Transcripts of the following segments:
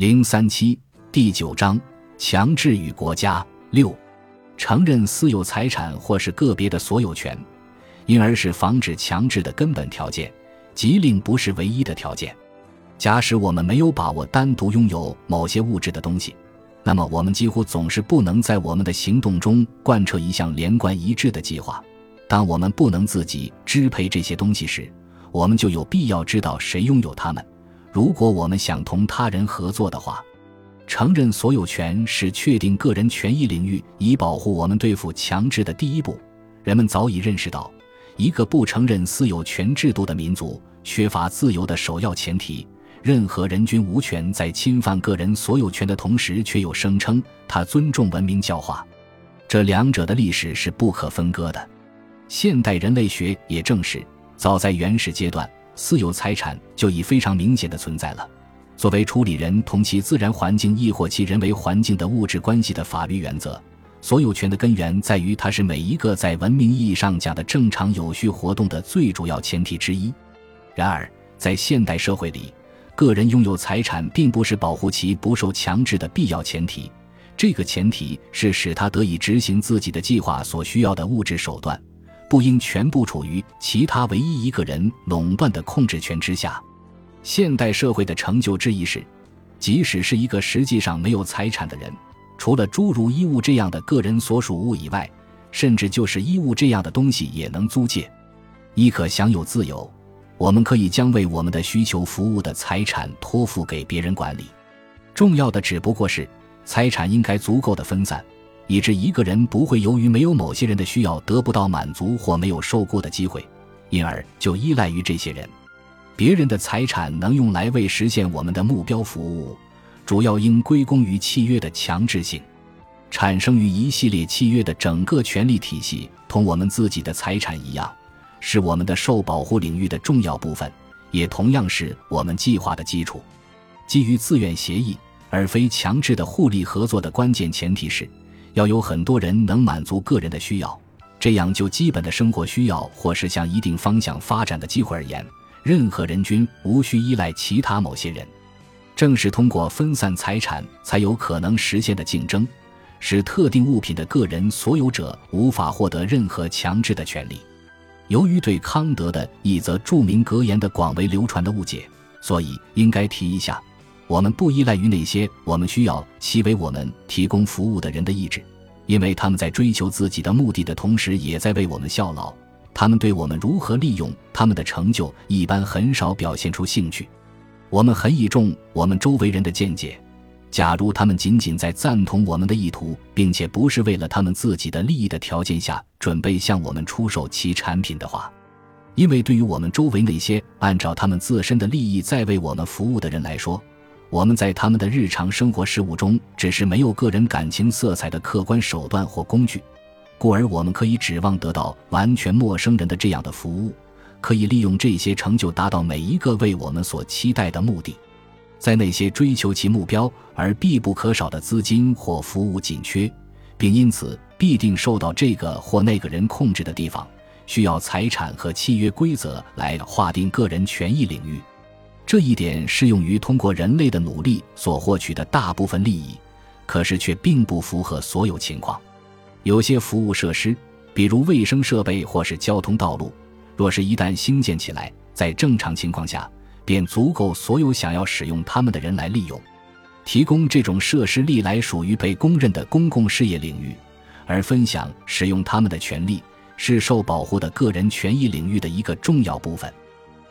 零三七第九章强制与国家六承认私有财产或是个别的所有权，因而是防止强制的根本条件，即令不是唯一的条件。假使我们没有把握单独拥有某些物质的东西，那么我们几乎总是不能在我们的行动中贯彻一项连贯一致的计划。当我们不能自己支配这些东西时，我们就有必要知道谁拥有它们。如果我们想同他人合作的话，承认所有权是确定个人权益领域以保护我们对付强制的第一步。人们早已认识到，一个不承认私有权制度的民族缺乏自由的首要前提。任何人均无权在侵犯个人所有权的同时，却又声称他尊重文明教化。这两者的历史是不可分割的。现代人类学也证实，早在原始阶段，私有财产就已非常明显的存在了。作为处理人同其自然环境亦或其人为环境的物质关系的法律原则，所有权的根源在于它是每一个在文明意义上讲的正常有序活动的最主要前提之一。然而，在现代社会里，个人拥有财产并不是保护其不受强制的必要前提，这个前提是使他得以执行自己的计划所需要的物质手段。不应全部处于其他唯一一个人垄断的控制权之下。现代社会的成就之一是，即使是一个实际上没有财产的人，除了诸如衣物这样的个人所属物以外，甚至就是衣物这样的东西也能租借，亦可享有自由。我们可以将为我们的需求服务的财产托付给别人管理。重要的只不过是，财产应该足够的分散。以致一个人不会由于没有某些人的需要得不到满足或没有受雇的机会，因而就依赖于这些人。别人的财产能用来为实现我们的目标服务，主要应归功于契约的强制性。产生于一系列契约的整个权利体系，同我们自己的财产一样，是我们的受保护领域的重要部分，也同样是我们计划的基础。基于自愿协议而非强制的互利合作的关键前提是。要有很多人能满足个人的需要，这样就基本的生活需要或是向一定方向发展的机会而言，任何人均无需依赖其他某些人。正是通过分散财产才有可能实现的竞争，使特定物品的个人所有者无法获得任何强制的权利。由于对康德的一则著名格言的广为流传的误解，所以应该提一下。我们不依赖于那些我们需要其为我们提供服务的人的意志，因为他们在追求自己的目的的同时，也在为我们效劳。他们对我们如何利用他们的成就，一般很少表现出兴趣。我们很倚重我们周围人的见解，假如他们仅仅在赞同我们的意图，并且不是为了他们自己的利益的条件下准备向我们出售其产品的话，因为对于我们周围那些按照他们自身的利益在为我们服务的人来说，我们在他们的日常生活事务中只是没有个人感情色彩的客观手段或工具，故而我们可以指望得到完全陌生人的这样的服务，可以利用这些成就达到每一个为我们所期待的目的。在那些追求其目标而必不可少的资金或服务紧缺，并因此必定受到这个或那个人控制的地方，需要财产和契约规则来划定个人权益领域。这一点适用于通过人类的努力所获取的大部分利益，可是却并不符合所有情况。有些服务设施，比如卫生设备或是交通道路，若是一旦兴建起来，在正常情况下便足够所有想要使用它们的人来利用。提供这种设施历来属于被公认的公共事业领域，而分享使用它们的权利是受保护的个人权益领域的一个重要部分。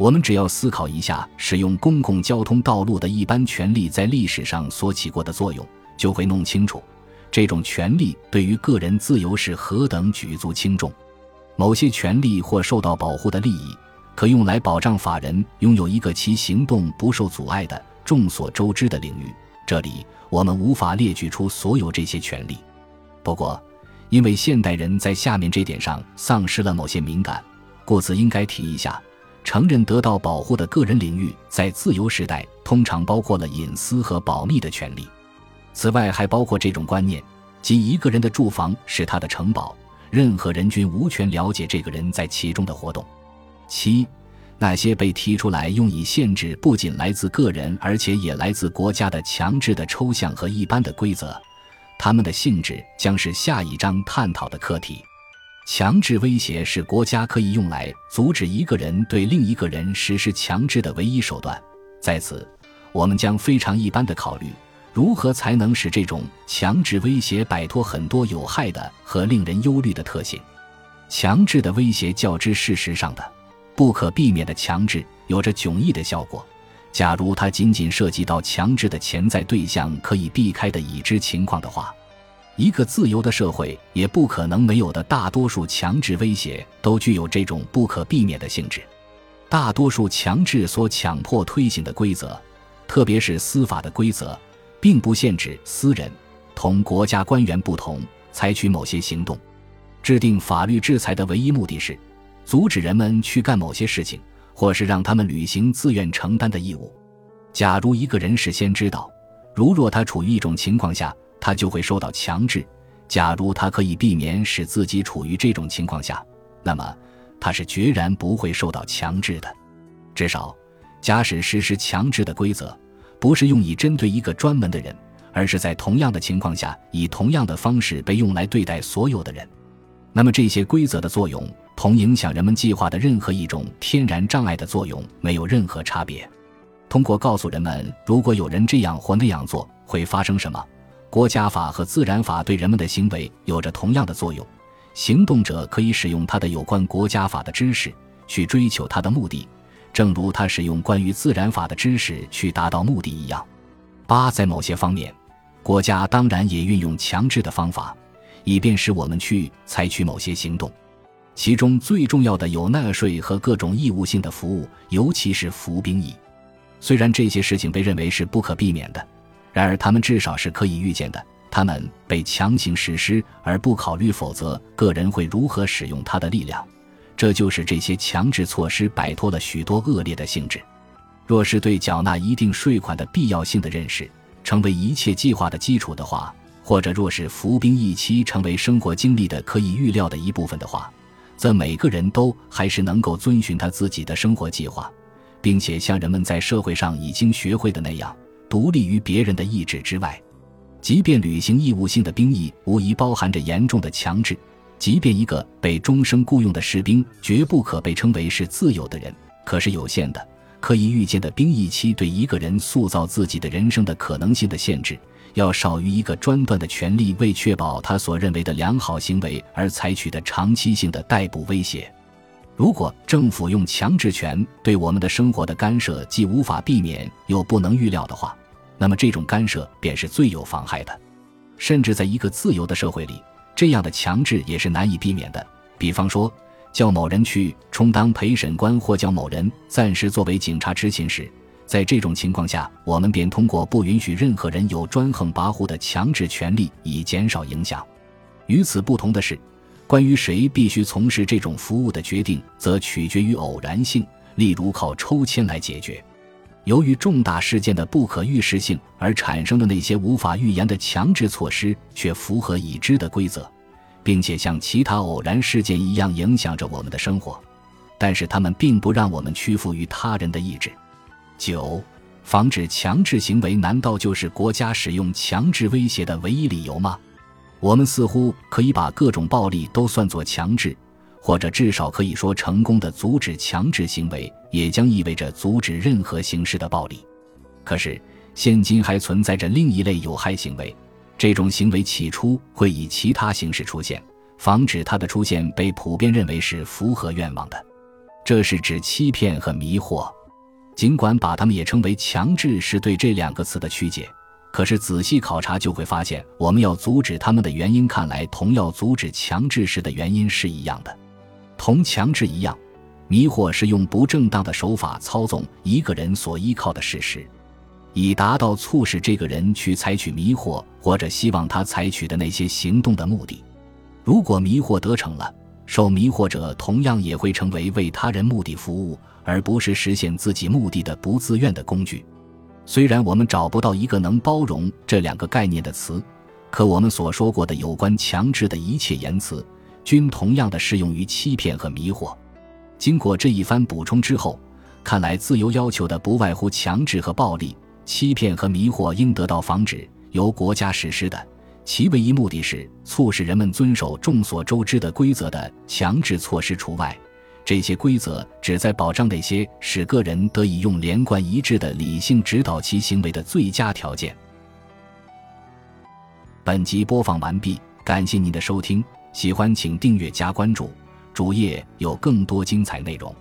我们只要思考一下使用公共交通道路的一般权利在历史上所起过的作用，就会弄清楚这种权利对于个人自由是何等举足轻重。某些权利或受到保护的利益，可用来保障法人拥有一个其行动不受阻碍的众所周知的领域。这里我们无法列举出所有这些权利，不过，因为现代人在下面这点上丧失了某些敏感，故此应该提一下。承认得到保护的个人领域，在自由时代通常包括了隐私和保密的权利。此外，还包括这种观念，即一个人的住房是他的城堡，任何人均无权了解这个人在其中的活动。七，那些被提出来用以限制不仅来自个人，而且也来自国家的强制的抽象和一般的规则，它们的性质将是下一章探讨的课题。强制威胁是国家可以用来阻止一个人对另一个人实施强制的唯一手段。在此，我们将非常一般的考虑如何才能使这种强制威胁摆脱很多有害的和令人忧虑的特性。强制的威胁较之事实上的。不可避免的强制有着迥异的效果。假如它仅仅涉及到强制的潜在对象可以避开的已知情况的话，一个自由的社会也不可能没有的。大多数强制威胁都具有这种不可避免的性质。大多数强制所强迫推行的规则，特别是司法的规则，并不限制私人，同国家官员不同，采取某些行动。制定法律制裁的唯一目的是。阻止人们去干某些事情，或是让他们履行自愿承担的义务。假如一个人事先知道，如若他处于一种情况下，他就会受到强制；假如他可以避免使自己处于这种情况下，那么他是决然不会受到强制的。至少，假使实施强制的规则不是用以针对一个专门的人，而是在同样的情况下以同样的方式被用来对待所有的人，那么这些规则的作用。同影响人们计划的任何一种天然障碍的作用没有任何差别。通过告诉人们，如果有人这样或那样做，会发生什么，国家法和自然法对人们的行为有着同样的作用。行动者可以使用他的有关国家法的知识去追求他的目的，正如他使用关于自然法的知识去达到目的一样。八，在某些方面，国家当然也运用强制的方法，以便使我们去采取某些行动。其中最重要的有纳税和各种义务性的服务，尤其是服兵役。虽然这些事情被认为是不可避免的，然而他们至少是可以预见的。他们被强行实施，而不考虑否则个人会如何使用他的力量。这就是这些强制措施摆脱了许多恶劣的性质。若是对缴纳一定税款的必要性的认识成为一切计划的基础的话，或者若是服兵役期成为生活经历的可以预料的一部分的话，则每个人都还是能够遵循他自己的生活计划，并且像人们在社会上已经学会的那样，独立于别人的意志之外。即便履行义务性的兵役无疑包含着严重的强制，即便一个被终生雇佣的士兵绝不可被称为是自由的人，可是有限的、可以预见的兵役期对一个人塑造自己的人生的可能性的限制。要少于一个专断的权利为确保他所认为的良好行为而采取的长期性的逮捕威胁。如果政府用强制权对我们的生活的干涉既无法避免又不能预料的话，那么这种干涉便是最有妨害的。甚至在一个自由的社会里，这样的强制也是难以避免的。比方说，叫某人去充当陪审官，或叫某人暂时作为警察执勤时。在这种情况下，我们便通过不允许任何人有专横跋扈的强制权利，以减少影响。与此不同的是，关于谁必须从事这种服务的决定，则取决于偶然性，例如靠抽签来解决。由于重大事件的不可预示性而产生的那些无法预言的强制措施，却符合已知的规则，并且像其他偶然事件一样影响着我们的生活，但是他们并不让我们屈服于他人的意志。九，防止强制行为难道就是国家使用强制威胁的唯一理由吗？我们似乎可以把各种暴力都算作强制，或者至少可以说，成功的阻止强制行为也将意味着阻止任何形式的暴力。可是，现今还存在着另一类有害行为，这种行为起初会以其他形式出现，防止它的出现被普遍认为是符合愿望的。这是指欺骗和迷惑。尽管把它们也称为强制，是对这两个词的曲解，可是仔细考察就会发现，我们要阻止他们的原因，看来同要阻止强制时的原因是一样的。同强制一样，迷惑是用不正当的手法操纵一个人所依靠的事实，以达到促使这个人去采取迷惑或者希望他采取的那些行动的目的。如果迷惑得逞了，受迷惑者同样也会成为为他人目的服务。而不是实现自己目的的不自愿的工具。虽然我们找不到一个能包容这两个概念的词，可我们所说过的有关强制的一切言辞，均同样的适用于欺骗和迷惑。经过这一番补充之后，看来，自由要求的不外乎强制和暴力、欺骗和迷惑，应得到防止，由国家实施的。其唯一目的是促使人们遵守众所周知的规则的强制措施除外。这些规则旨在保障那些使个人得以用连贯一致的理性指导其行为的最佳条件。本集播放完毕，感谢您的收听，喜欢请订阅加关注，主页有更多精彩内容。